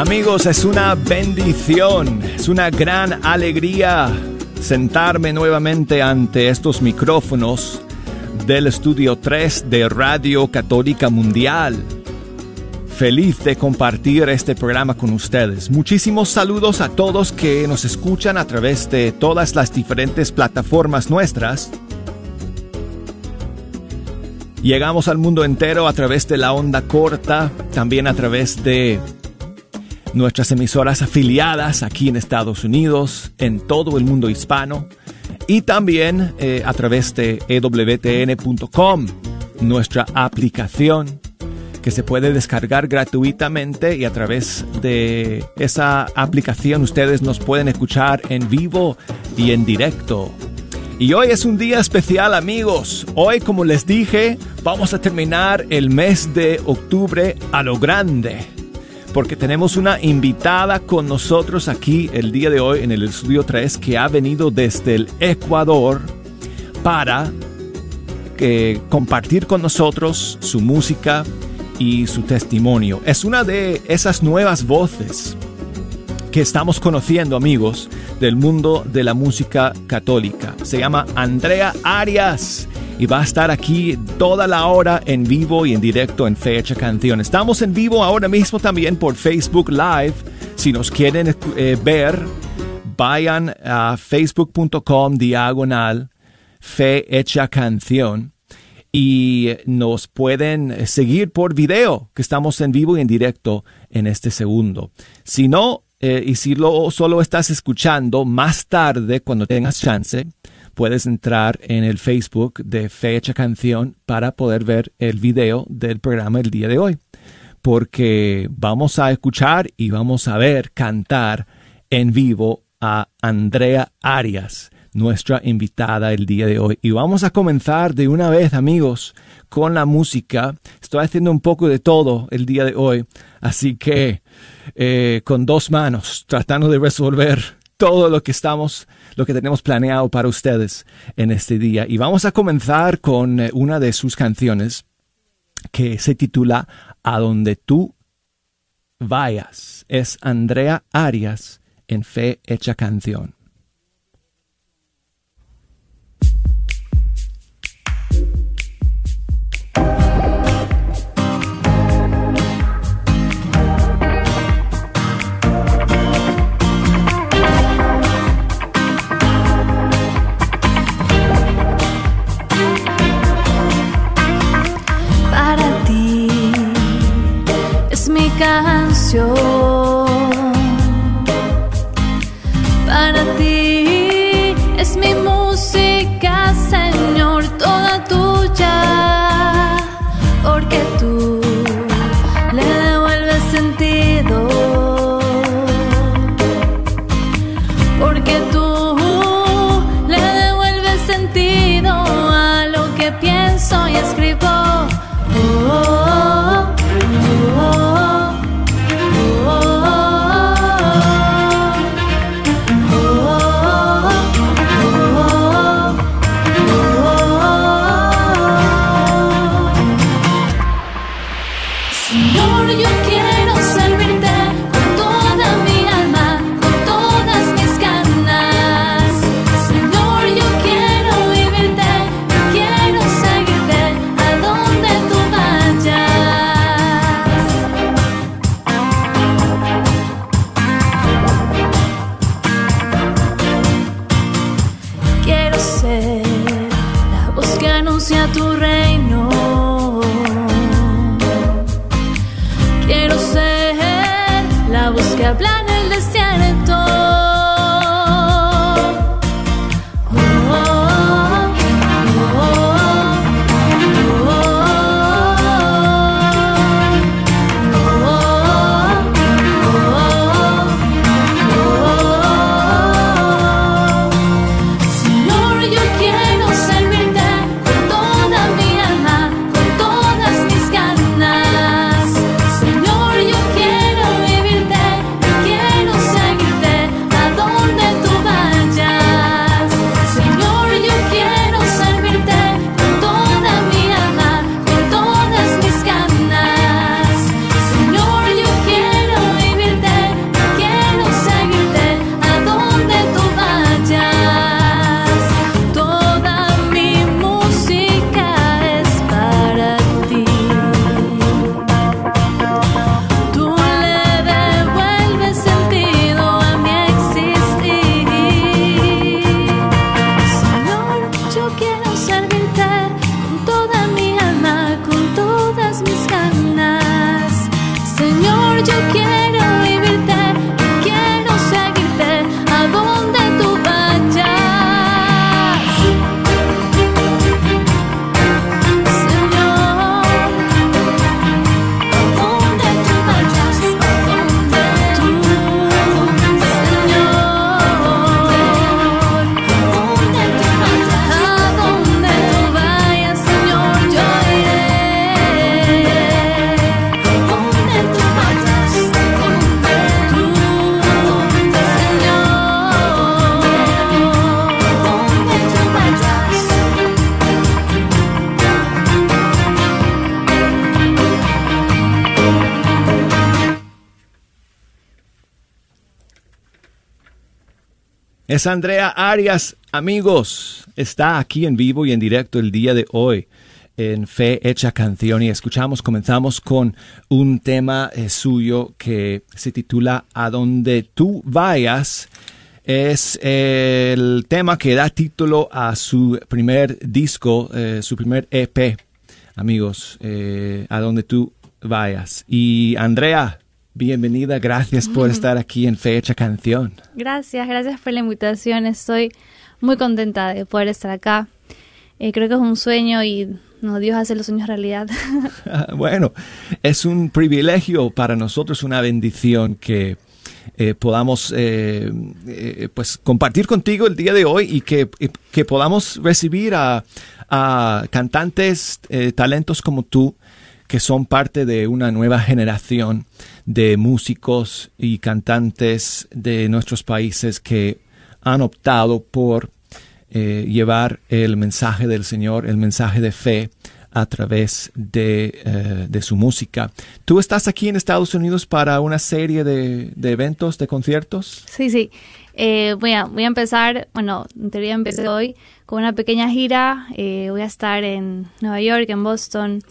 Amigos, es una bendición, es una gran alegría sentarme nuevamente ante estos micrófonos del estudio 3 de Radio Católica Mundial. Feliz de compartir este programa con ustedes. Muchísimos saludos a todos que nos escuchan a través de todas las diferentes plataformas nuestras. Llegamos al mundo entero a través de la onda corta, también a través de nuestras emisoras afiliadas aquí en Estados Unidos, en todo el mundo hispano y también eh, a través de ewtn.com, nuestra aplicación que se puede descargar gratuitamente y a través de esa aplicación ustedes nos pueden escuchar en vivo y en directo. Y hoy es un día especial amigos. Hoy como les dije vamos a terminar el mes de octubre a lo grande porque tenemos una invitada con nosotros aquí el día de hoy en el estudio 3 que ha venido desde el Ecuador para eh, compartir con nosotros su música y su testimonio. Es una de esas nuevas voces que estamos conociendo, amigos, del mundo de la música católica. Se llama Andrea Arias y va a estar aquí toda la hora en vivo y en directo en Fecha Canción. Estamos en vivo ahora mismo también por Facebook Live. Si nos quieren eh, ver, vayan a facebook.com diagonal Fe Hecha Canción y nos pueden seguir por video, que estamos en vivo y en directo en este segundo. Si no, eh, y si lo, solo estás escuchando más tarde, cuando tengas chance, puedes entrar en el Facebook de Fecha Canción para poder ver el video del programa el día de hoy. Porque vamos a escuchar y vamos a ver cantar en vivo a Andrea Arias, nuestra invitada el día de hoy. Y vamos a comenzar de una vez, amigos, con la música. Estoy haciendo un poco de todo el día de hoy, así que eh, con dos manos, tratando de resolver todo lo que estamos lo que tenemos planeado para ustedes en este día. Y vamos a comenzar con eh, una de sus canciones que se titula A donde tú vayas. Es Andrea Arias en Fe Hecha Canción. Para ti es mi música, Señor, toda tuya, porque tú Es Andrea Arias, amigos. Está aquí en vivo y en directo el día de hoy en Fe Hecha Canción y escuchamos, comenzamos con un tema eh, suyo que se titula A donde tú vayas. Es eh, el tema que da título a su primer disco, eh, su primer EP, amigos, A donde tú vayas. Y Andrea, bienvenida, gracias por estar aquí en Fecha Canción. Gracias, gracias por la invitación. Estoy muy contenta de poder estar acá. creo que es un sueño y no, Dios hace los sueños realidad. bueno, es un privilegio para nosotros, una bendición que eh, podamos eh, eh, pues compartir contigo el día de hoy y que, que podamos recibir a, a cantantes, talentos como tú, que son parte de una nueva generación de músicos y cantantes de nuestros países que han optado por eh, llevar el mensaje del Señor, el mensaje de fe a través de, eh, de, su música. ¿Tú estás aquí en Estados Unidos para una serie de, de eventos, de conciertos? Sí, sí. Eh, voy, a, voy a empezar, bueno, en teoría empecé hoy con una pequeña gira. voy a estar en Nueva York, en Boston.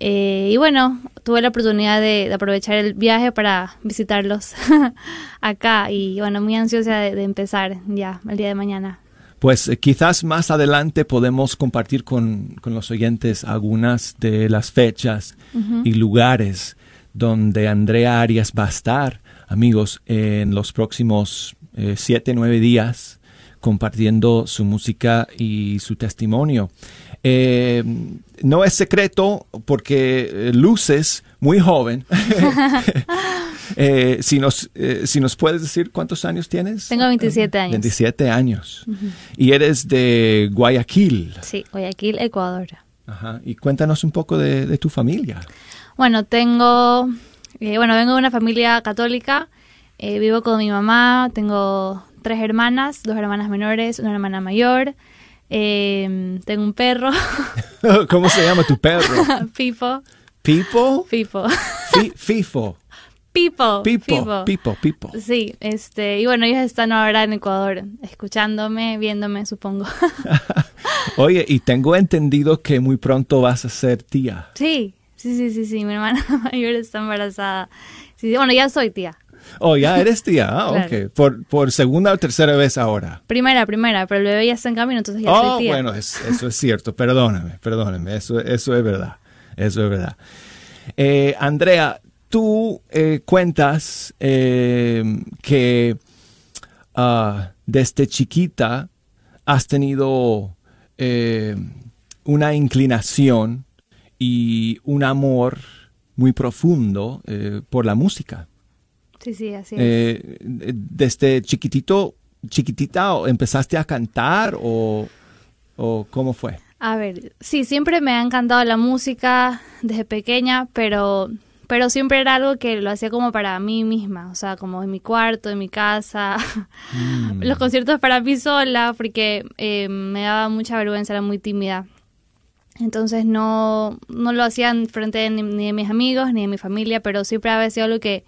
Y bueno, tuve la oportunidad de, aprovechar el viaje para visitarlos acá. Y bueno, muy ansiosa de empezar ya el día de mañana pues eh, quizás más adelante podemos compartir con, los oyentes algunas de las fechas y lugares donde Andrea Arias va a estar, amigos, en los próximos eh, siete, nueve días compartiendo su música y su testimonio. Eh, no es secreto porque luces muy joven. Eh, si, nos, eh, si nos puedes decir cuántos años tienes. Tengo 27 años. 27 años. Y eres de Guayaquil. Sí, Guayaquil, Ecuador. Ajá. Y cuéntanos un poco de, tu familia. Bueno, tengo, eh, bueno, vengo de una familia católica. vivo con mi mamá. Tengo tres hermanas, dos hermanas menores, una hermana mayor. tengo un perro. ¿Cómo se llama tu perro? Pipo. ¿Pipo? Pipo. Fifo. Pipo. Pipo, Pipo, Pipo. Sí, este, y bueno, ellos están ahora en Ecuador, escuchándome, viéndome, supongo. Oye, y tengo entendido que muy pronto vas a ser tía. Sí, sí, sí, sí, sí, mi hermana mayor está embarazada. Sí, bueno, ya soy tía. Oh, ya eres tía, ah, ok. Por, por segunda o tercera vez ahora. Primera, primera, pero el bebé ya está en camino, entonces ya soy oh, tía. bueno, eso es cierto, perdóname, perdóname, eso, eso es verdad, eso es verdad. Eh, Andrea, tú eh, cuentas eh, que ah, desde chiquita has tenido eh, una inclinación y un amor muy profundo por la música. Sí, sí, así es. desde chiquitito, chiquitita, ¿empezaste a cantar o, o cómo fue? A ver, sí, siempre me ha encantado la música desde pequeña, pero pero siempre era algo que lo hacía como para mí misma, o sea, como en mi cuarto, en mi casa, mm. los conciertos para mí sola, porque eh, me daba mucha vergüenza, era muy tímida. Entonces no, no lo hacían frente de, ni, de mis amigos ni de mi familia, pero siempre había sido algo que,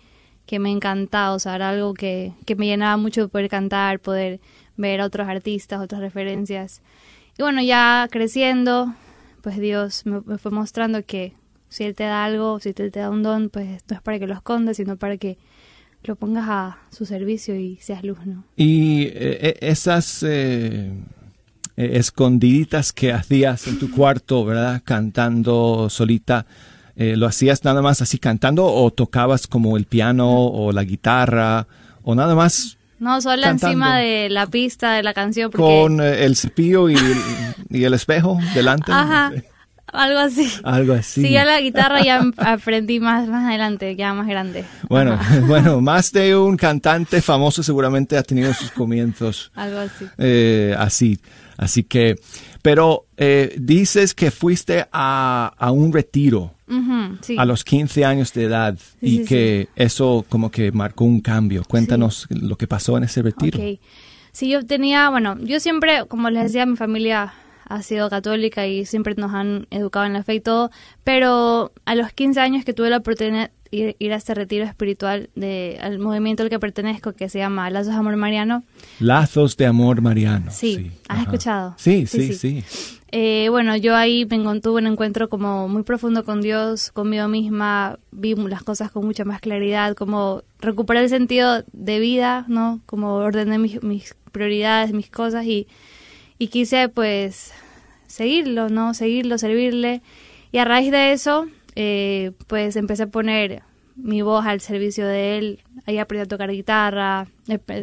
que me encantaba, o sea, era algo que, que me llenaba mucho de poder cantar, poder ver a otros artistas, otras referencias. Y bueno, ya creciendo, pues Dios me fue mostrando que si Él te da algo, si Él te da un don, pues no es para que lo escondas, sino para que lo pongas a su servicio y seas luz, ¿no? Y eh, eh, esas eh, escondiditas que hacías en tu cuarto, ¿verdad? Cantando solita, ¿lo hacías nada más así cantando o tocabas como el piano o la guitarra o nada más? No, solo encima de la pista de la canción. Con el cepillo y y el espejo delante. Ajá. Algo así. Algo así. Sí, ya la guitarra ya aprendí más, más adelante, ya más grande. Bueno, bueno, más de un cantante famoso seguramente ha tenido sus comienzos. Algo así. Eh, así. Así que, pero eh, dices que fuiste a, a un retiro a los 15 años de edad y que eso como que marcó un cambio. Cuéntanos lo que pasó en ese retiro. Okay. Sí, yo tenía, bueno, yo siempre, como les decía, mi familia ha sido católica y siempre nos han educado en la fe y todo, pero a los 15 años que tuve la oportunidad, ir, a este retiro espiritual de, al movimiento al que pertenezco que se llama Lazos de Amor Mariano. Lazos de Amor Mariano. Sí, ¿has escuchado? Sí, sí, sí. Eh, bueno, yo ahí me tuve un encuentro como muy profundo con Dios, conmigo misma, vi las cosas con mucha más claridad, como recuperé el sentido de vida, ¿no? Como ordené mis, mis prioridades, mis cosas y, y quise pues seguirlo, ¿no? Seguirlo, servirle. Y a raíz de eso, eh, pues empecé a poner mi voz al servicio de él. Ahí aprendí a tocar guitarra.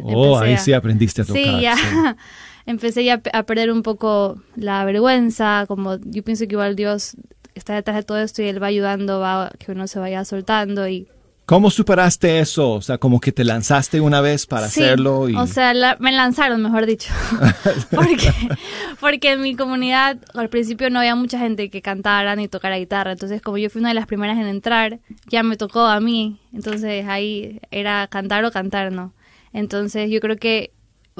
oh, ahí sí aprendiste a tocar. Sí, ya. empecé ya a perder un poco la vergüenza, como yo pienso que igual Dios está detrás de todo esto y Él va ayudando, va que uno se vaya soltando y ¿Cómo superaste eso? O sea, como que te lanzaste una vez para hacerlo. Y... O sea, me lanzaron, mejor dicho. porque, porque en mi comunidad al principio no había mucha gente que cantara ni tocara guitarra. Entonces, como yo fui una de las primeras en entrar, ya me tocó a mí. Entonces, ahí era cantar o cantar, ¿no? Entonces, yo creo que,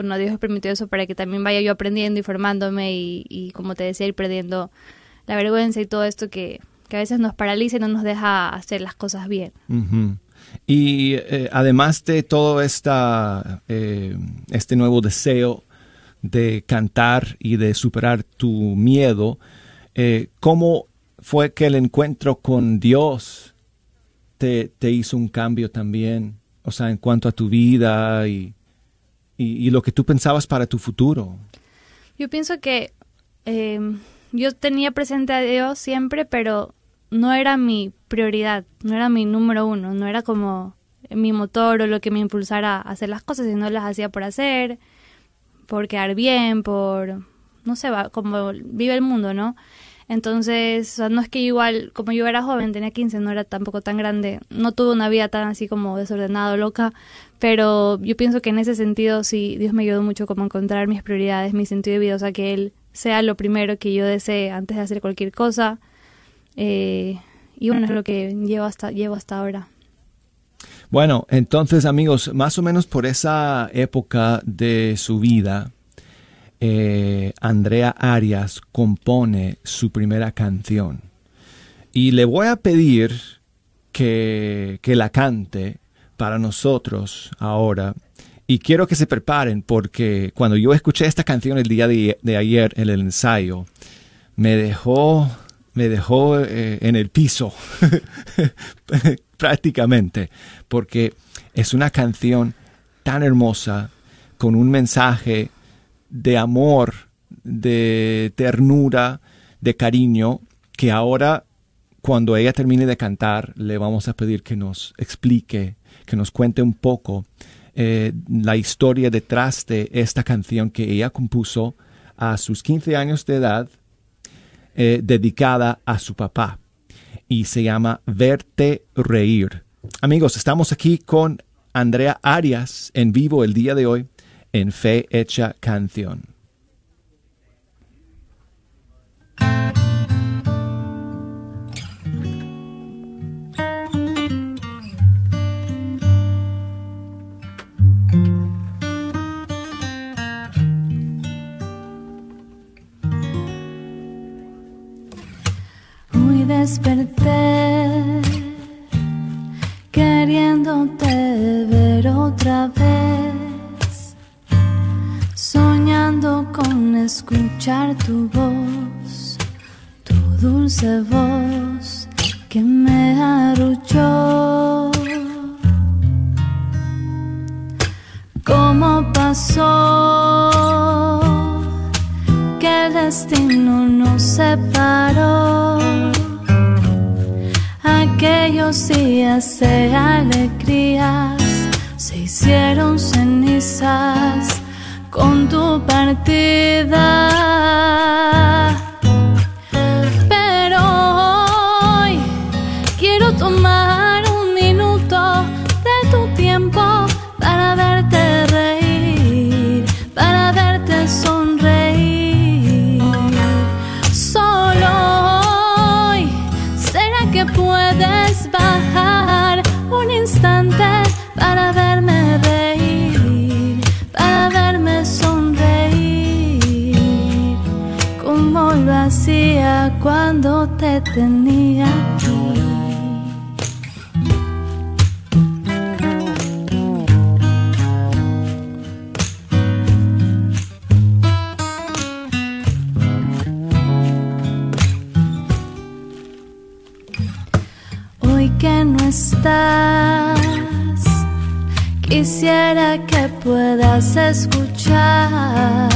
bueno, Dios permitió eso para que también vaya yo aprendiendo y formándome y, como te decía, ir perdiendo la vergüenza y todo esto que que a veces nos paraliza y no nos deja hacer las cosas bien. Y eh, además de todo esta, eh, este nuevo deseo de cantar y de superar tu miedo, eh, ¿cómo fue que el encuentro con Dios te, hizo un cambio también? O sea, en cuanto a tu vida y, y, lo que tú pensabas para tu futuro. Yo pienso que yo tenía presente a Dios siempre, pero no era mi prioridad, no era mi número uno, no era como mi motor o lo que me impulsara a hacer las cosas, sino las hacía por hacer, por quedar bien, por, no sé, como vive el mundo, ¿no? Entonces, no es que igual, como yo era joven, tenía 15, no era tampoco tan grande, no tuve una vida tan así como desordenada loca, pero yo pienso que en ese sentido sí, Dios me ayudó mucho como encontrar mis prioridades, mi sentido de vida, o sea, que Él sea lo primero que yo desee antes de hacer cualquier cosa, eh, y bueno, es lo que llevo hasta, llevo hasta ahora. Bueno, entonces amigos, más o menos por esa época de su vida, eh, Andrea Arias compone su primera canción. Y le voy a pedir que, que la cante para nosotros ahora. Y quiero que se preparen porque cuando yo escuché esta canción el día de, ayer en el ensayo, me dejó me dejó eh, en el piso prácticamente, porque es una canción tan hermosa, con un mensaje de amor, de ternura, de cariño, que ahora cuando ella termine de cantar le vamos a pedir que nos explique, que nos cuente un poco eh, la historia detrás de esta canción que ella compuso a sus 15 años de edad eh, dedicada a su papá y se llama Verte Reír. Amigos, estamos aquí con Andrea Arias en vivo el día de hoy en Fe Hecha Canción. Desperté queriéndote ver otra vez, soñando con escuchar tu voz, tu dulce voz que me arrulló. ¿Cómo pasó que el destino nos separó? Aquellos días de alegrías se hicieron cenizas con tu partida. tenía aquí. Hoy que no estás, quisiera que puedas escuchar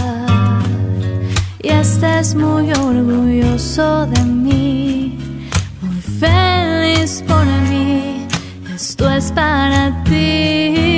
y estés muy orgulloso de mí feliz por mí. Esto es para ti.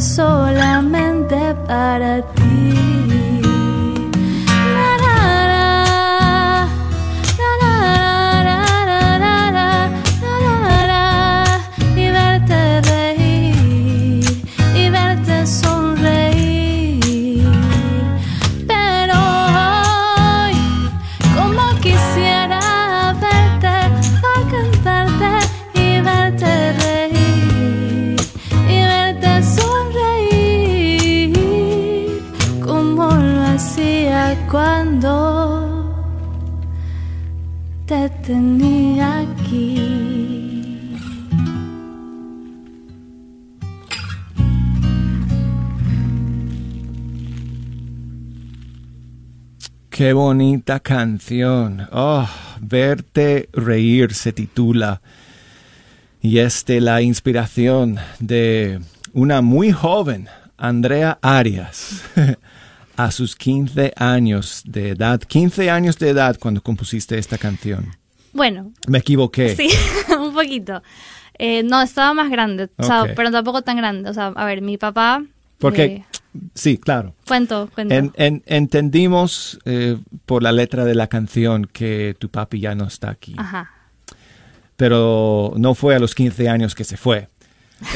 Solamente para ti. Qué bonita canción. Oh, Verte reír se titula. Y es de la inspiración de una muy joven, Andrea Arias, a sus 15 años de edad. 15 años de edad cuando compusiste esta canción. Bueno, Me equivoqué. sí, un poquito. Eh, no, estaba más grande, o sea, pero tampoco tan grande. O sea, a ver, mi papá... Porque, sí, claro. cuento, cuento. En- en- entendimos eh, por la letra de la canción que tu papi ya no está aquí. Ajá. pero no fue a los 15 años que se fue.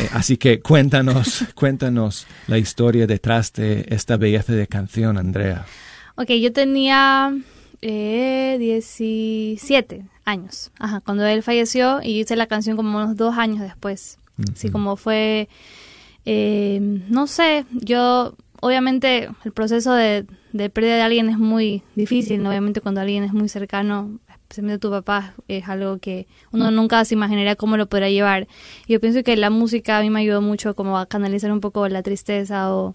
Eh, así que cuéntanos, cuéntanos la historia detrás de esta belleza de canción, Andrea. Ok, yo tenía eh, 17 años, ajá, cuando él falleció y hice la canción como unos dos años después. Así como fue, eh, no sé, yo, obviamente el proceso de, de pérdida de alguien es muy difícil, ¿no? obviamente cuando alguien es muy cercano, especialmente tu papá, es algo que uno nunca se imaginaría cómo lo podrá llevar. Yo pienso que la música a mí me ayudó mucho como a canalizar un poco la tristeza o,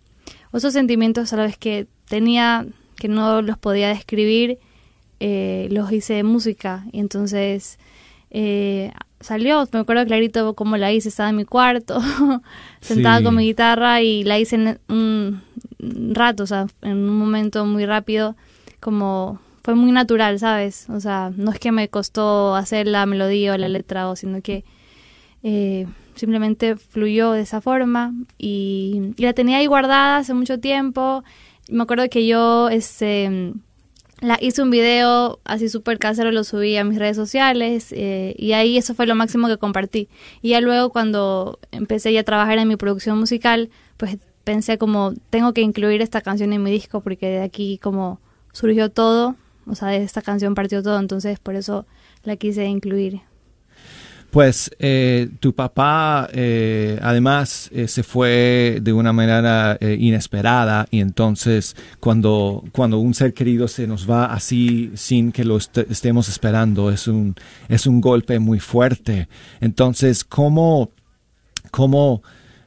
o esos sentimientos a la vez que tenía que no los podía describir, eh, los hice en música. Y entonces eh, salió, me acuerdo clarito cómo la hice, estaba en mi cuarto, sentada Sí. con mi guitarra y la hice en un rato, o sea, en un momento muy rápido, como fue muy natural, ¿sabes? O sea, no es que me costó hacer la melodía o la letra, o sino que eh, simplemente fluyó de esa forma y, y la tenía ahí guardada hace mucho tiempo. Me acuerdo que yo este, la hice un video así súper casero, lo subí a mis redes sociales eh, y ahí eso fue lo máximo que compartí. Y ya luego cuando empecé a trabajar en mi producción musical, pues pensé como tengo que incluir esta canción en mi disco porque de aquí como surgió todo, o sea, de esta canción partió todo, entonces por eso la quise incluir. Pues eh, tu papá eh, además eh, se fue de una manera eh, inesperada y entonces cuando, cuando un ser querido se nos va así sin que lo est- estemos esperando es un, es un golpe muy fuerte. Entonces, ¿cómo, cómo,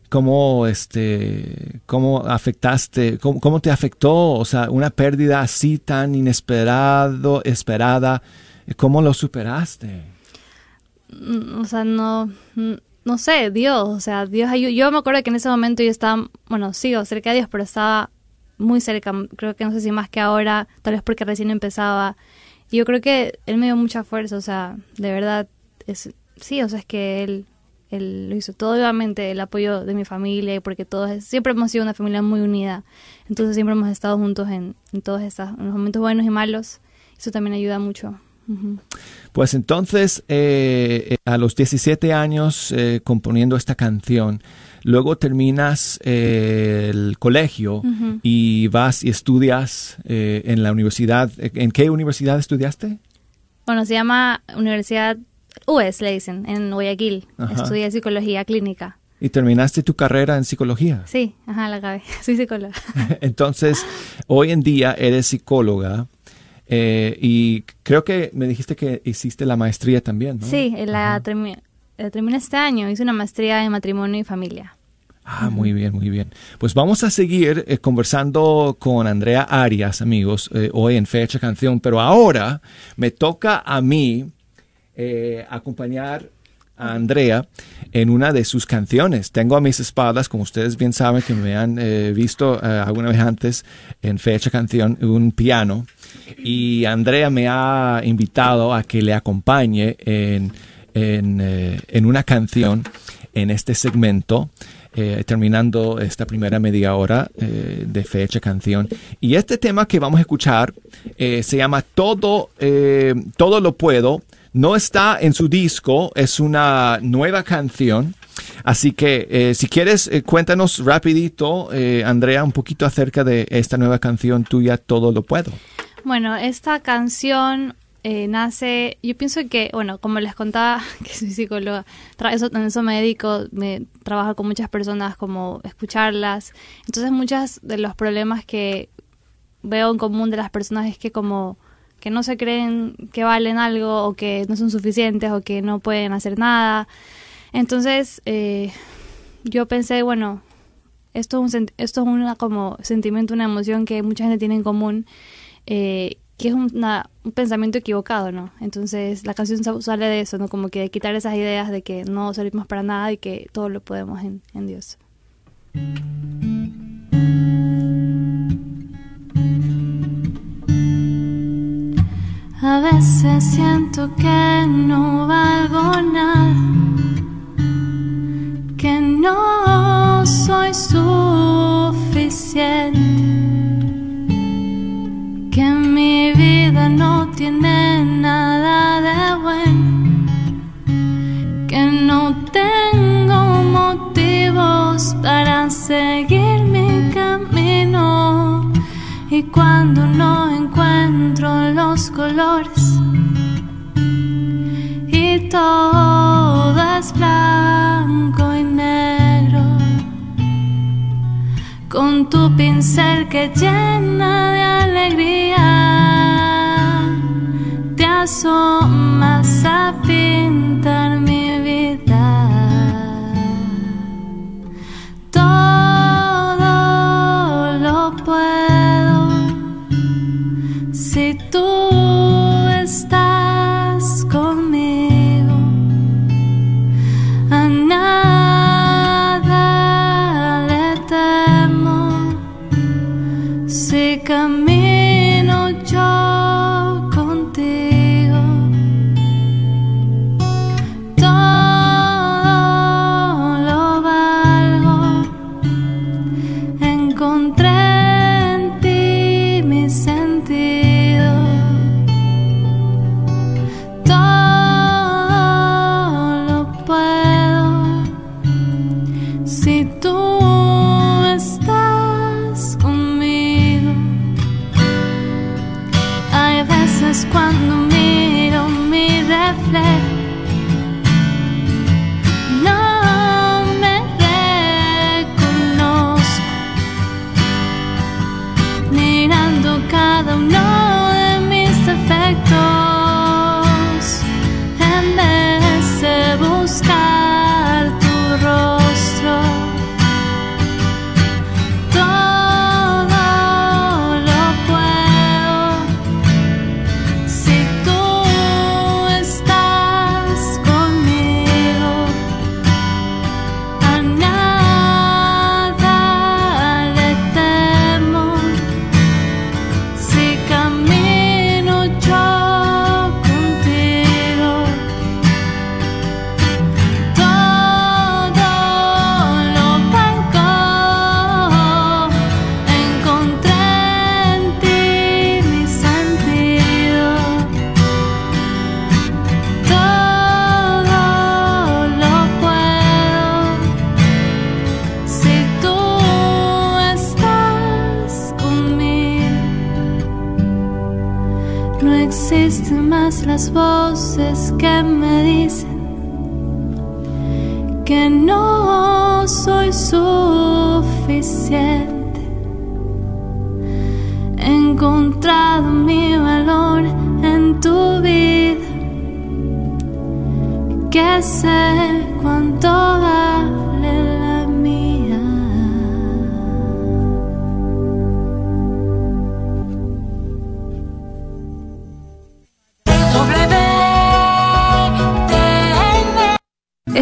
cómo, este, cómo afectaste, cómo, cómo te afectó? O sea, una pérdida así tan inesperado, esperada, ¿cómo lo superaste? O sea, no, no sé, Dios, o sea, Dios ayuda. Yo me acuerdo que en ese momento yo estaba, bueno, sigo cerca de Dios, pero estaba muy cerca, creo que no sé si más que ahora, tal vez porque recién empezaba. Y yo creo que Él me dio mucha fuerza, o sea, de verdad, es, sí, o sea, es que Él, él lo hizo todo, obviamente, el apoyo de mi familia, y porque todos, siempre hemos sido una familia muy unida, entonces siempre hemos estado juntos en, en todos estos, en los momentos buenos y malos, eso también ayuda mucho. Pues entonces, eh, eh, a los 17 años eh, componiendo esta canción, luego terminas eh, el colegio y vas y estudias en la universidad. ¿En qué universidad estudiaste? Bueno, se llama Universidad UES le dicen, en Guayaquil. Ajá. Estudié psicología clínica. ¿Y terminaste tu carrera en psicología? Sí, ajá, la acabé. Soy psicóloga. Entonces, hoy en día eres psicóloga eh, y creo que me dijiste que hiciste la maestría también, ¿no? Sí, la, termi- la terminé este año. Hice una maestría en matrimonio y familia. Ah, muy bien, muy bien. Pues vamos a seguir eh, conversando con Andrea Arias, amigos, eh, hoy en Fecha Canción, pero ahora me toca a mí eh, acompañar a Andrea en una de sus canciones. Tengo a mis espaldas, como ustedes bien saben, que me han eh, visto eh, alguna vez antes en Fecha Canción, un piano. Y Andrea me ha invitado a que le acompañe en, en, eh, en una canción en este segmento. terminando esta primera media hora de fecha canción. Y este tema que vamos a escuchar se llama Todo, Todo lo puedo. No está en su disco, es una nueva canción. Así que eh, si quieres, eh, cuéntanos rapidito, eh, Andrea, un poquito acerca de esta nueva canción tuya, Todo lo puedo. Bueno, esta canción nace, yo pienso que, bueno, como les contaba, que soy psicóloga, eso, en eso me dedico, me trabajo con muchas personas, como escucharlas. Entonces, muchos de los problemas que veo en común de las personas es que como que no se creen que valen algo o que no son suficientes o que no pueden hacer nada. Entonces, eh, yo pensé, bueno, esto es un, esto es una como sentimiento, una emoción que mucha gente tiene en común, eh, que es un pensamiento equivocado, ¿no? Entonces la canción sa- sale de eso, ¿no? Como que de quitar esas ideas de que no servimos para nada y que todo lo podemos en Dios. A veces siento que no valgo nada, que no soy suficiente, que mi vida no tiene nada de bueno, que no tengo motivos para seguir mi camino. Y cuando no y todo es blanco y negro, con tu pincel que llena de alegría, te asomas a pintar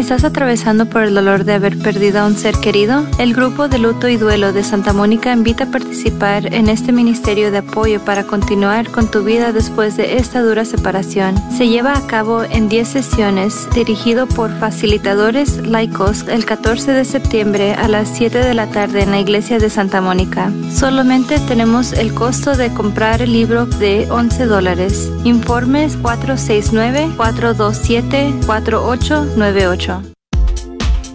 ¿Estás atravesando por el dolor de haber perdido a un ser querido? El grupo de luto y duelo de Santa Mónica invita a participar en este ministerio de apoyo para continuar con tu vida después de esta dura separación. Se lleva a cabo en 10 sesiones, dirigido por facilitadores laicos el 14 de septiembre a las 7 de la tarde en la iglesia de Santa Mónica. Solamente tenemos el costo de comprar el libro de 11 dólares. Informes 469-427-4898.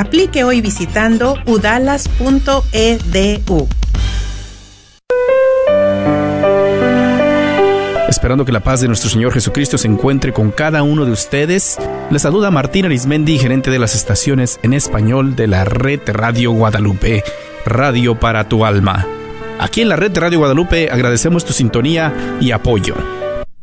Aplique hoy visitando udalas.edu. Esperando que la paz de nuestro Señor Jesucristo se encuentre con cada uno de ustedes, les saluda Martín Arismendi, gerente de las estaciones en español de la red Radio Guadalupe, Radio para tu alma. Aquí en la red Radio Guadalupe agradecemos tu sintonía y apoyo.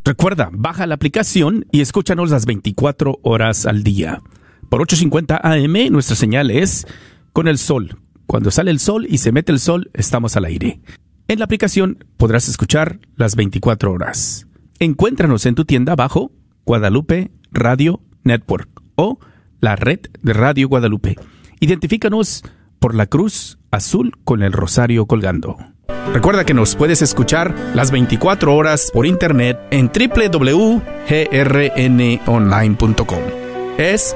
Recuerda, baja la aplicación y escúchanos las 24 horas al día. Por 8.50 AM nuestra señal es con el sol. Cuando sale el sol y se mete el sol, estamos al aire. En la aplicación podrás escuchar las 24 horas. Encuéntranos en tu tienda bajo Guadalupe Radio Network o la red de Radio Guadalupe. Identifícanos por la cruz azul con el rosario colgando. Recuerda que nos puedes escuchar las 24 horas por internet en www.grnonline.com. Es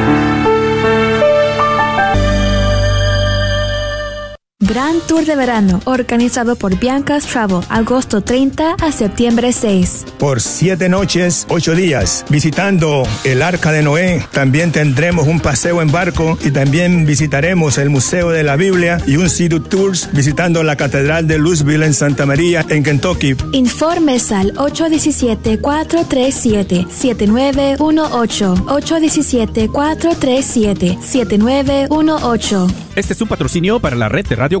Gran Tour de Verano, organizado por Bianca's Travel, agosto 30 a septiembre 6. Por siete noches, ocho días, visitando el Arca de Noé. También tendremos un paseo en barco y también visitaremos el Museo de la Biblia y un City Tours visitando la Catedral de Louisville en Santa María, en Kentucky. Informes al 817-437-7918. 817-437-7918. Este es un patrocinio para la red de Radio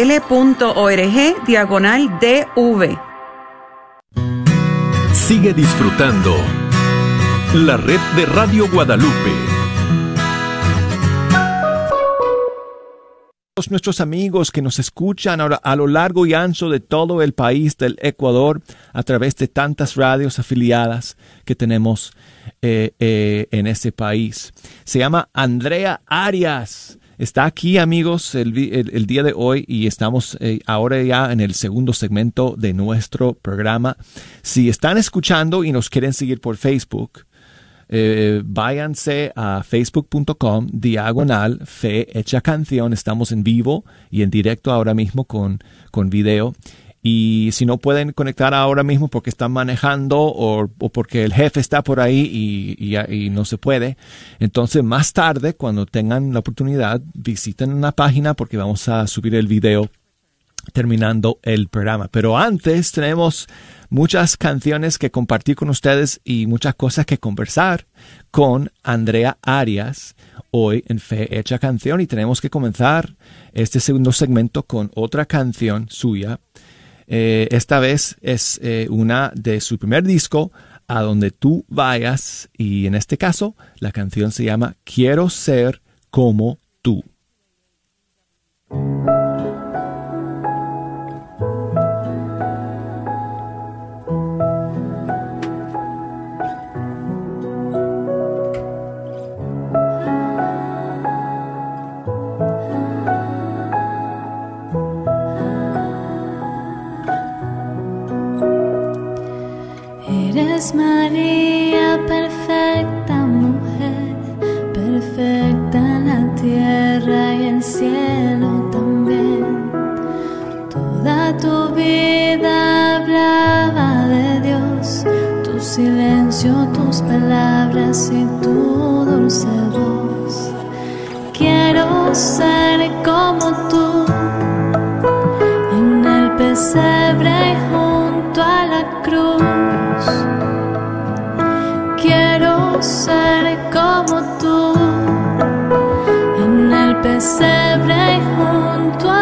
cathdal.org diagonal DV. Sigue disfrutando la red de Radio Guadalupe. Todos nuestros amigos que nos escuchan ahora a lo largo y ancho de todo el país del Ecuador a través de tantas radios afiliadas que tenemos eh, eh, en este país. Se llama Andrea Arias. Está aquí, amigos, el, el- día de hoy y estamos eh, ahora ya en el segundo segmento de nuestro programa. Si están escuchando y nos quieren seguir por Facebook, eh, váyanse a facebook.com diagonal fe hecha canción. Estamos en vivo y en directo ahora mismo con, con video. Y si no pueden conectar ahora mismo porque están manejando o, porque el jefe está por ahí y, no se puede, entonces más tarde, cuando tengan la oportunidad, visiten la página porque vamos a subir el video terminando el programa. Pero antes tenemos muchas canciones que compartir con ustedes y muchas cosas que conversar con Andrea Arias hoy en Fe Hecha Canción y tenemos que comenzar este segundo segmento con otra canción suya. Eh, esta vez es eh, una de su primer disco, A donde tú vayas, y en este caso la canción se llama Quiero ser como tú. María, perfecta mujer, perfecta en la tierra y el cielo también. Toda tu vida hablaba de Dios, tu silencio, tus palabras y tu dulce voz. Quiero ser como tú en el pesebre como tú en el pesebre junto a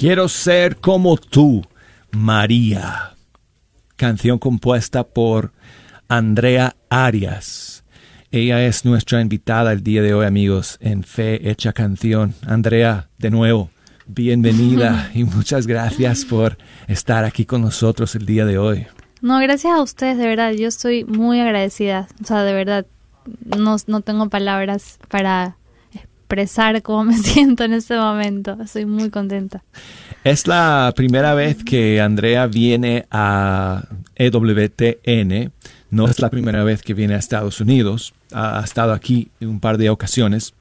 Quiero ser como tú, María. Canción compuesta por Andrea Arias. Ella es nuestra invitada el día de hoy, amigos, en Fe Hecha Canción. Andrea, de nuevo, bienvenida y muchas gracias por estar aquí con nosotros el día de hoy. No, gracias a ustedes, de verdad. Yo estoy muy agradecida. O sea, de verdad, no, no tengo palabras para expresar cómo me siento en este momento. Estoy muy contenta. Es la primera vez que Andrea viene a EWTN. No es la primera vez que viene a Estados Unidos. Ha estado aquí un par de ocasiones.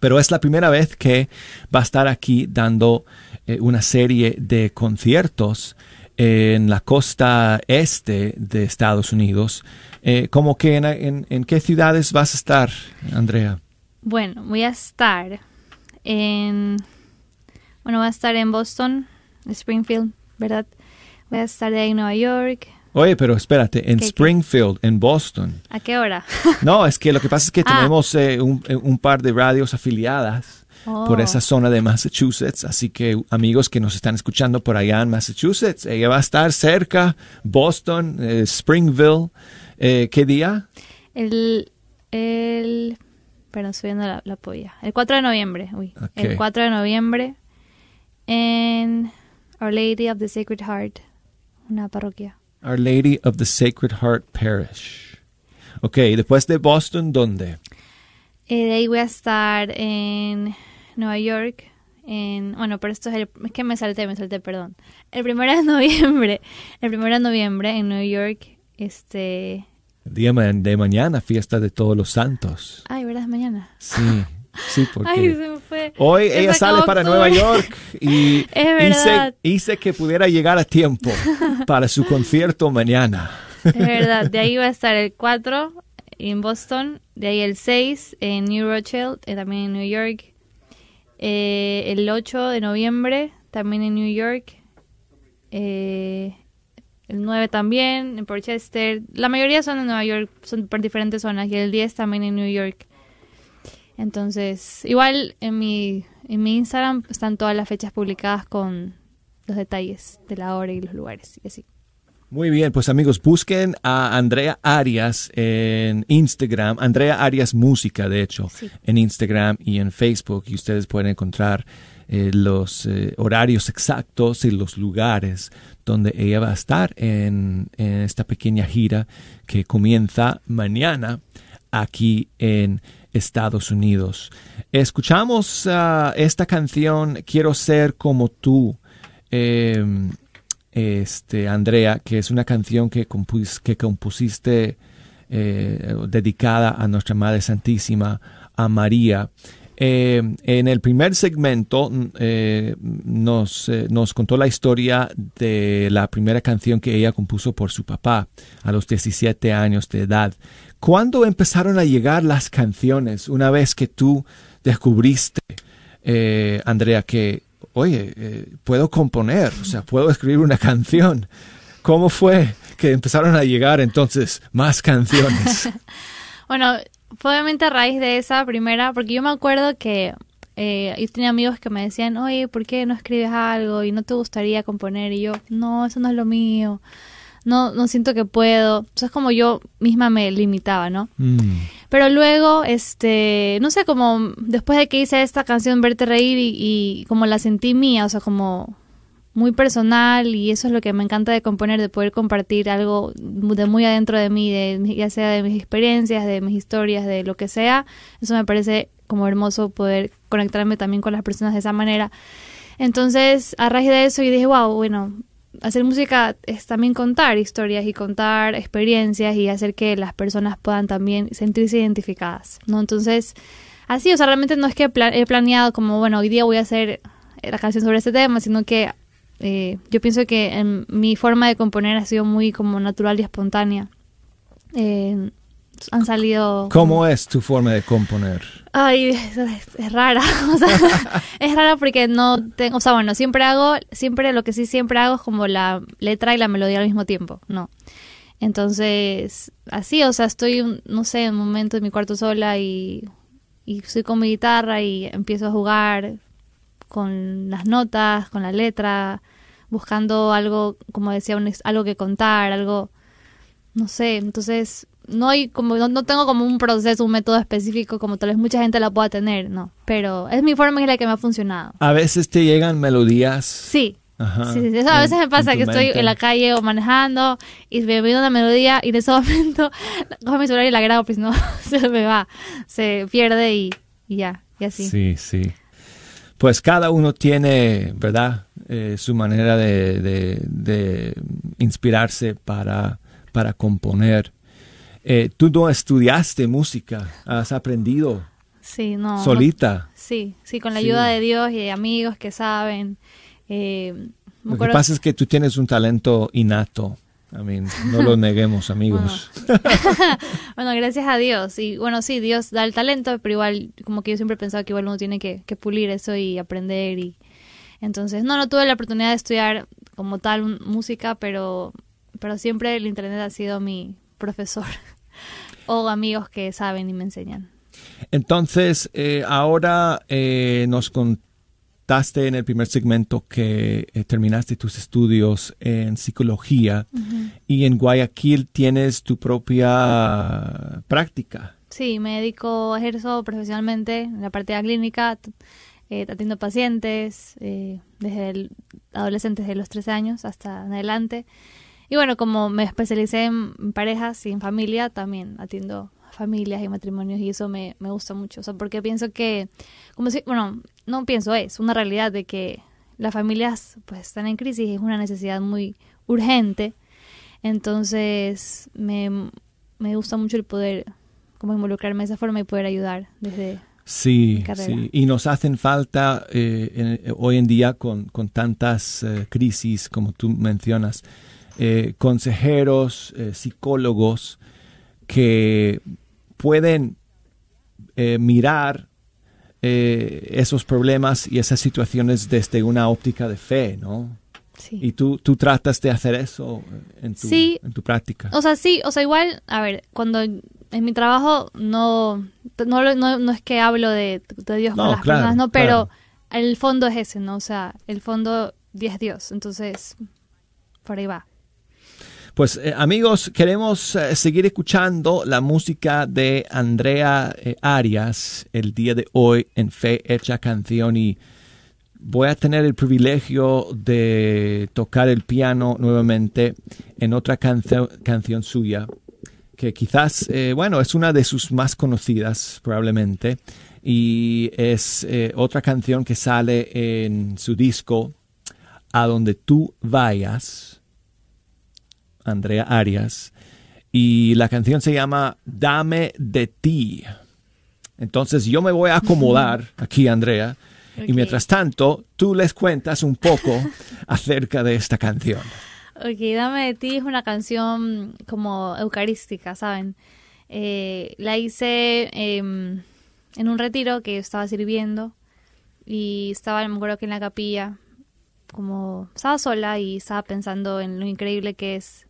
Pero es la primera vez que va a estar aquí dando eh, una serie de conciertos en la costa este de Estados Unidos. Eh, ¿Cómo que en, en, qué ciudades vas a estar, Andrea? Bueno, voy a estar en... Bueno, voy a estar en Boston, Springfield, ¿verdad? Voy a estar ahí en Nueva York. Oye, pero espérate, en Springfield, en Boston. ¿A qué hora? no, es que lo que pasa es que ah. tenemos eh, un, un par de radios afiliadas por esa oh. zona de Massachusetts. Así que amigos que nos están escuchando por allá en Massachusetts, ella va a estar cerca, Boston, eh, Springville. Eh, ¿Qué día? El, el, perdón, estoy viendo la, la polla. El 4 de noviembre, uy. El 4 de noviembre en Our Lady of the Sacred Heart, una parroquia. Our Lady of the Sacred Heart Parish. Ok, después de Boston, ¿dónde? Eh, de ahí voy a estar en Nueva York. En, bueno, pero esto es el, es que me salté, me salté, perdón. El primero de noviembre, el primero de noviembre en New York, este... El día de mañana, fiesta de todos los santos. Ay, ¿verdad? Es mañana. Sí, sí, porque Ay, se me fue. hoy ella sale para Nueva York y hice, hice que pudiera llegar a tiempo para su concierto mañana. Es verdad, de ahí va a estar el 4 en Boston, de ahí el 6 en New Rochelle, eh, también en New York, eh, el 8 de noviembre, también en New York. Eh, el 9 también, en Portchester. La mayoría son en Nueva York, son por diferentes zonas. Y el 10 también en New York. Entonces, igual en mi, en mi Instagram están todas las fechas publicadas con los detalles de la hora y los lugares y así. Muy bien, pues amigos, busquen a Andrea Arias en Instagram, Andrea Arias Música, de hecho, en Instagram y en Facebook, y ustedes pueden encontrar eh, los eh, horarios exactos y los lugares donde ella va a estar en, esta pequeña gira que comienza mañana aquí en Estados Unidos. Escuchamos ah, esta canción, Quiero ser como tú. Eh, este, Andrea, que es una canción que, que compusiste eh, dedicada a nuestra Madre Santísima, a María. Eh, en el primer segmento eh, nos, nos contó la historia de la primera canción que ella compuso por su papá a los 17 años de edad. ¿Cuándo empezaron a llegar las canciones una vez que tú descubriste, Andrea, que oye, eh, puedo componer, o sea, puedo escribir una canción. ¿Cómo fue que empezaron a llegar entonces más canciones? bueno, fue obviamente a raíz de esa primera, porque yo me acuerdo que eh, yo tenía amigos que me decían, oye, ¿por qué no escribes algo y no te gustaría componer? Y yo, no, eso no es lo mío no, no siento que puedo. O sea, es como yo misma me limitaba, ¿no? Mm. Pero luego, este, no sé, como después de que hice esta canción Verte Reír y, como la sentí mía, o sea, como muy personal y eso es lo que me encanta de componer, de poder compartir algo de muy adentro de mí, de, ya sea de mis experiencias, de mis historias, de lo que sea. Eso me parece como hermoso poder conectarme también con las personas de esa manera. Entonces, a raíz de eso, yo dije, wow, bueno, hacer música es también contar historias y contar experiencias y hacer que las personas puedan también sentirse identificadas, ¿no? Entonces, así, o sea, realmente no es que he planeado como, bueno, hoy día voy a hacer la canción sobre este tema, sino que eh, yo pienso que en mi forma de componer ha sido muy como natural y espontánea. Eh, han salido... ¿Cómo es tu forma de componer? Ay, es, rara. O sea, es rara porque no tengo... O sea, bueno, siempre hago... Siempre lo que sí siempre hago es como la letra y la melodía al mismo tiempo. No. Entonces, así, o sea, estoy, no sé, en un momento en mi cuarto sola y, y estoy con mi guitarra y empiezo a jugar con las notas, con la letra, buscando algo, como decía, algo que contar, algo, no sé, entonces no hay como no, tengo como un proceso, un método específico como tal vez mucha gente la pueda tener, no, pero es mi forma en la que me ha funcionado. A veces te llegan melodías. Sí. Ajá, sí, sí, Eso a veces me pasa que estoy en la calle o manejando y me viene una melodía y en ese momento cojo mi celular y la grabo, pues no, se me va, se pierde y, y ya. y así. Sí, sí. Pues cada uno tiene, ¿verdad? Eh, su manera de, de- de inspirarse para, para componer. Eh, Tú no estudiaste música, has aprendido Sí, no. no- solita. sí, sí, con la Sí. ayuda de Dios y de amigos que saben. Eh, me Lo que pasa es que tú tienes un talento innato. I mean, no lo neguemos, amigos. Bueno, gracias a Dios. Y bueno, sí, Dios da el talento, pero igual, como que yo siempre he pensado que igual uno tiene que, que pulir eso y aprender. y Entonces, no, no tuve la oportunidad de estudiar como tal música, pero, pero siempre el Internet ha sido mi profesor. o amigos que saben y me enseñan. Entonces, eh, ahora eh, nos contaste en el primer segmento que eh, terminaste tus estudios en psicología y en Guayaquil tienes tu propia práctica. Sí, me dedico, ejerzo profesionalmente en la parte de la clínica, eh, atiendo pacientes eh, desde el, adolescentes de los 13 años hasta adelante. Y bueno, como me especialicé en parejas y en familia, también atiendo familias y matrimonios y eso me, me gusta mucho. O sea, porque pienso que, como si, bueno, no pienso, es una realidad de que las familias pues están en crisis y es una necesidad muy urgente. Entonces, me, me gusta mucho el poder como involucrarme de esa forma y poder ayudar desde Sí, mi carrera. sí. Y nos hacen falta eh, en- hoy en día con, con tantas eh, crisis como tú mencionas, eh, consejeros, eh, psicólogos que pueden eh, mirar eh, esos problemas y esas situaciones desde una óptica de fe, ¿no? Sí. Y tú, tú tratas de hacer eso en tu, Sí. en tu práctica. O sea, sí, o sea, igual, a ver, cuando en mi trabajo no, no, no, no es que hablo de, de Dios No, con las claro, personas, no, pero claro. el fondo es ese, ¿no? O sea, el fondo es Dios, entonces, por ahí va. Pues eh, amigos, queremos eh, seguir escuchando la música de Andrea eh, Arias el día de hoy en Fe Hecha Canción y voy a tener el privilegio de tocar el piano nuevamente en otra cancio- canción suya que quizás, bueno, es una de sus más conocidas probablemente y es otra canción que sale en su disco A donde tú vayas. Andrea Arias. Y la canción se llama Dame de ti. Entonces yo me voy a acomodar aquí, Andrea. Y mientras tanto, tú les cuentas un poco acerca de esta canción. Ok, Dame de ti es una canción como eucarística, ¿saben? Eh, la hice em, en un retiro que estaba sirviendo y estaba, me acuerdo que en la capilla, como estaba sola y estaba pensando en lo increíble que es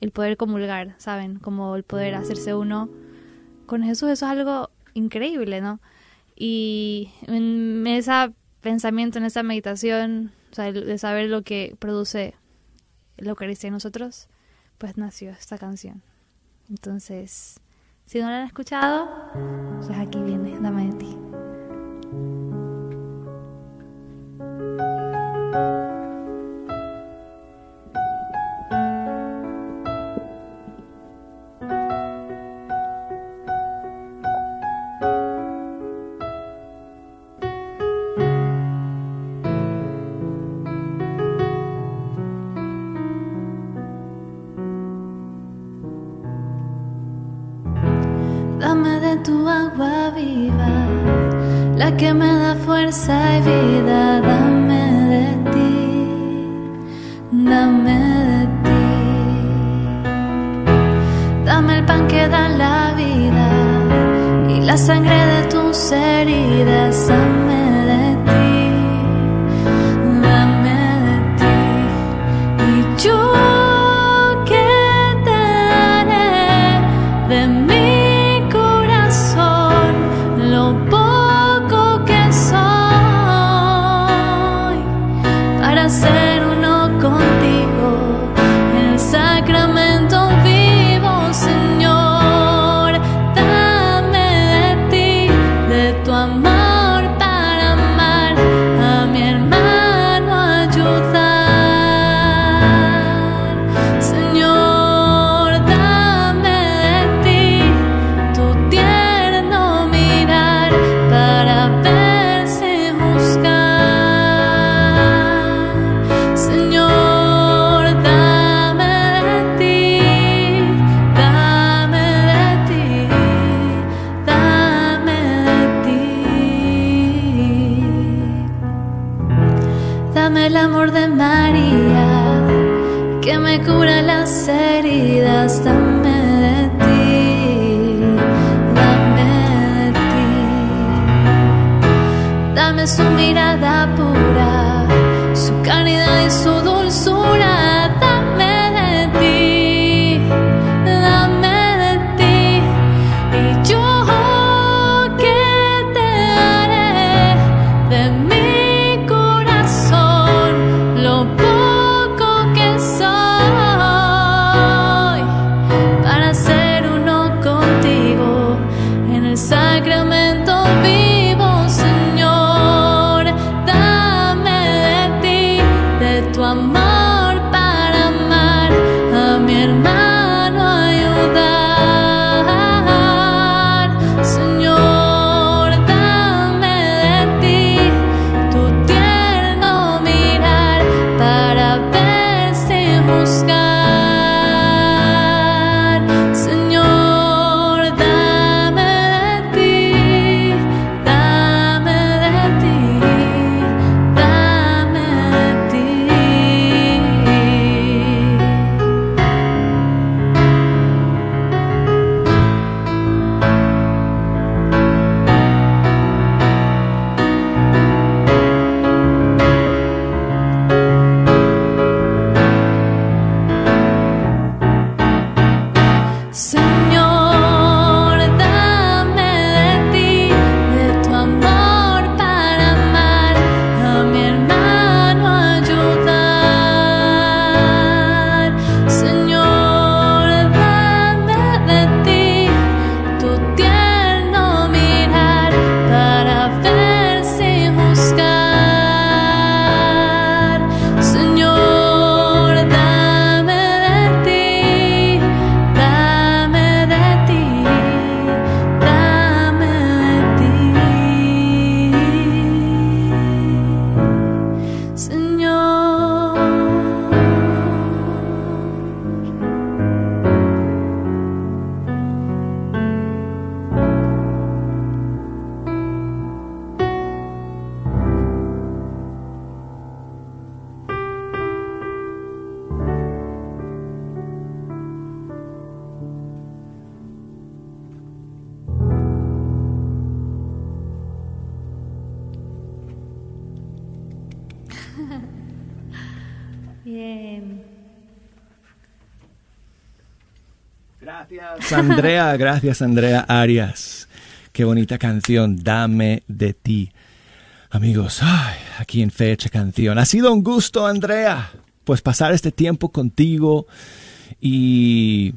el poder comulgar, ¿saben? Como el poder hacerse uno con Jesús, eso es algo increíble, ¿no? Y en ese pensamiento, en esa meditación, o sea, de saber lo que produce la Eucaristía en nosotros, pues nació esta canción. Entonces, si no la han escuchado, pues aquí viene, dame de ti. Gracias, Andrea. Arias. Qué bonita canción, Dame de ti. Amigos, ay, aquí en Fecha Canción. Ha sido un gusto, Andrea, pues pasar este tiempo contigo y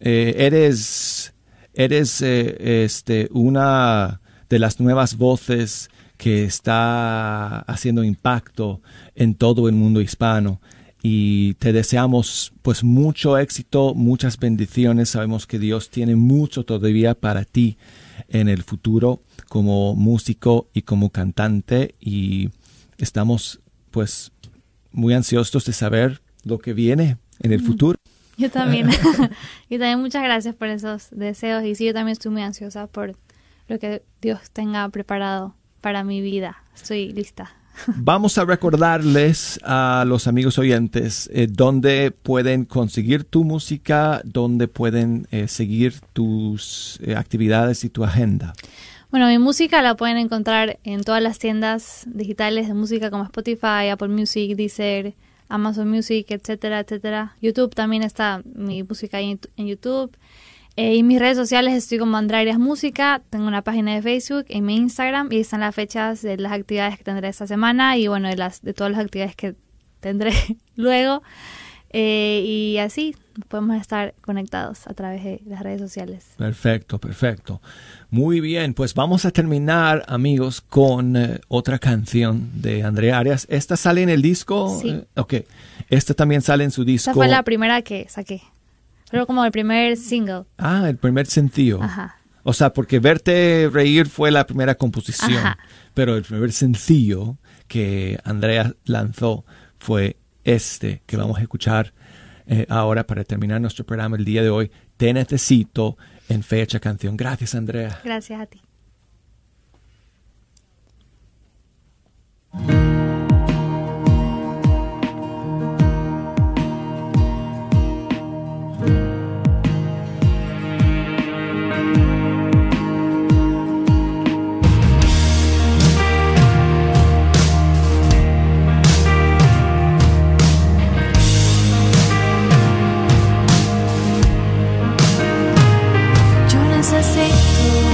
eh, eres, eres eh, este, una de las nuevas voces que está haciendo impacto en todo el mundo hispano y te deseamos pues mucho éxito, muchas bendiciones. Sabemos que Dios tiene mucho todavía para ti en el futuro como músico y como cantante y estamos pues muy ansiosos de saber lo que viene en el futuro. Yo también. y también muchas gracias por esos deseos. Y sí, yo también estoy muy ansiosa por lo que Dios tenga preparado para mi vida. Estoy lista. Vamos a recordarles a los amigos oyentes eh, dónde pueden conseguir tu música, dónde pueden eh, seguir tus eh, actividades y tu agenda. Bueno, mi música la pueden encontrar en todas las tiendas digitales de música como Spotify, Apple Music, Deezer, Amazon Music, etcétera, etcétera. YouTube también está mi música en YouTube. Eh, y mis redes sociales estoy como Andrea Arias Música, tengo una página de Facebook y mi Instagram y están las fechas de las actividades que tendré esta semana y bueno, de, las, de todas las actividades que tendré luego. Eh, y así podemos estar conectados a través de las redes sociales. Perfecto, perfecto. Muy bien, pues vamos a terminar, amigos, con eh, otra canción de Andrea Arias. ¿Esta sale en el disco? Sí. Eh, ok. Esta también sale en su disco. Esa fue la primera que saqué. Pero como el primer single. Ah, el primer sencillo. Ajá. O sea, porque Verte Reír fue la primera composición, Ajá. pero el primer sencillo que Andrea lanzó fue este que vamos a escuchar eh, ahora para terminar nuestro programa el día de hoy. Te necesito en fecha canción. Gracias, Andrea. Gracias a ti. seseito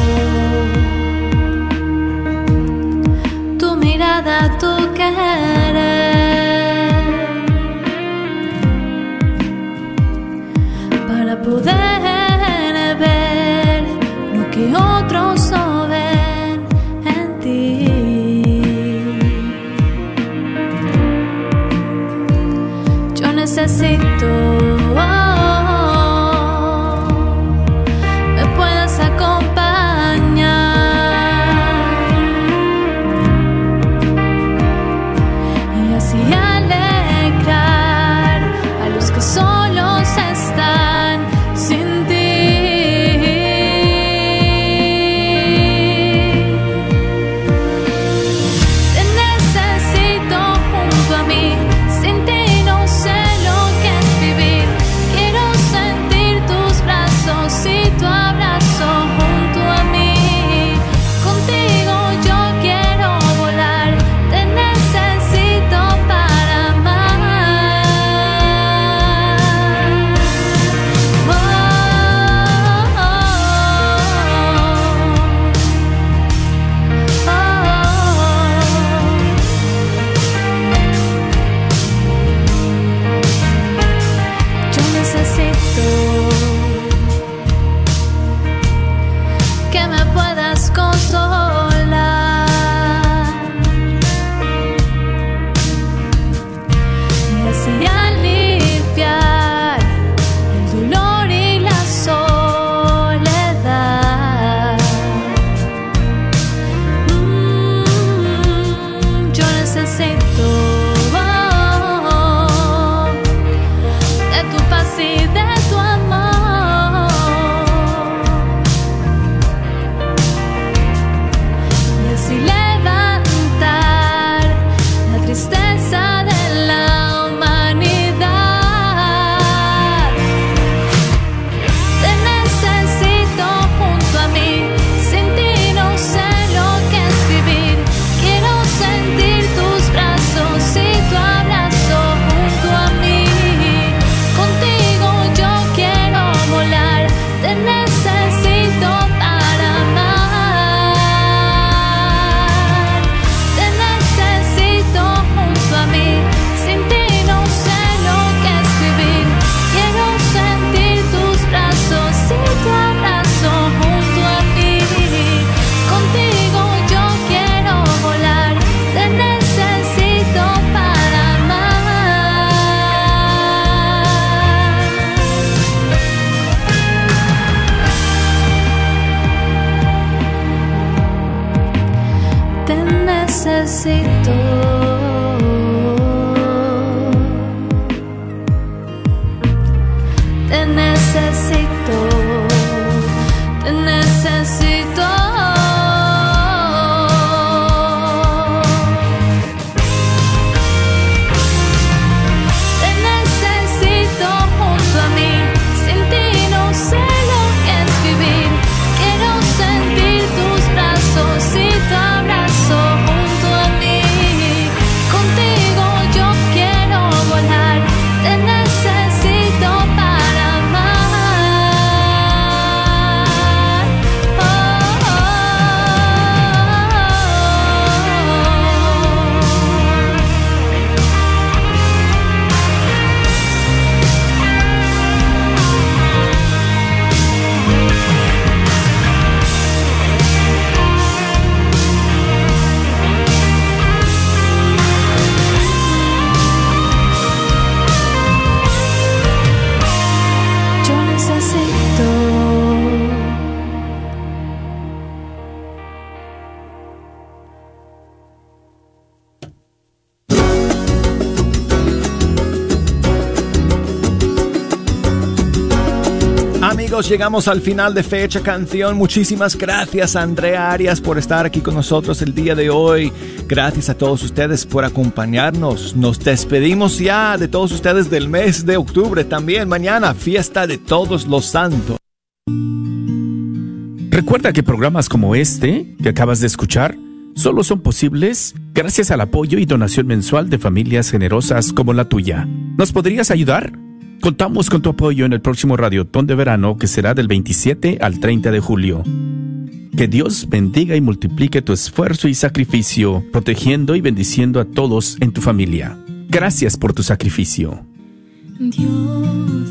llegamos al final de Fecha Canción. Muchísimas gracias a Andrea Arias por estar aquí con nosotros el día de hoy. Gracias a todos ustedes por acompañarnos. Nos despedimos ya de todos ustedes del mes de octubre también. Mañana, fiesta de todos los santos. Recuerda que programas como este que acabas de escuchar solo son posibles gracias al apoyo y donación mensual de familias generosas como la tuya. ¿Nos podrías ayudar? Contamos con tu apoyo en el próximo Radiotón de Verano que será del 27 al 30 de julio. Que Dios bendiga y multiplique tu esfuerzo y sacrificio, protegiendo y bendiciendo a todos en tu familia. Gracias por tu sacrificio. Dios,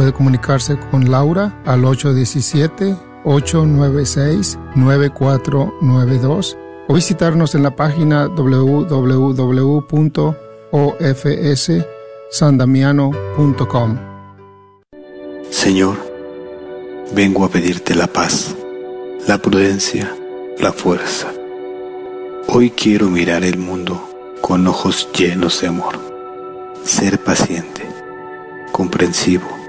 Puede comunicarse con Laura al 817-896-9492 o visitarnos en la página www.ofssandamiano.com. Señor, vengo a pedirte la paz, la prudencia, la fuerza. Hoy quiero mirar el mundo con ojos llenos de amor, ser paciente, comprensivo,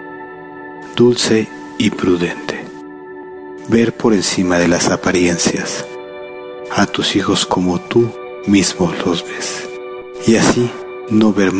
dulce y prudente. Ver por encima de las apariencias a tus hijos como tú mismo los ves. Y así no ver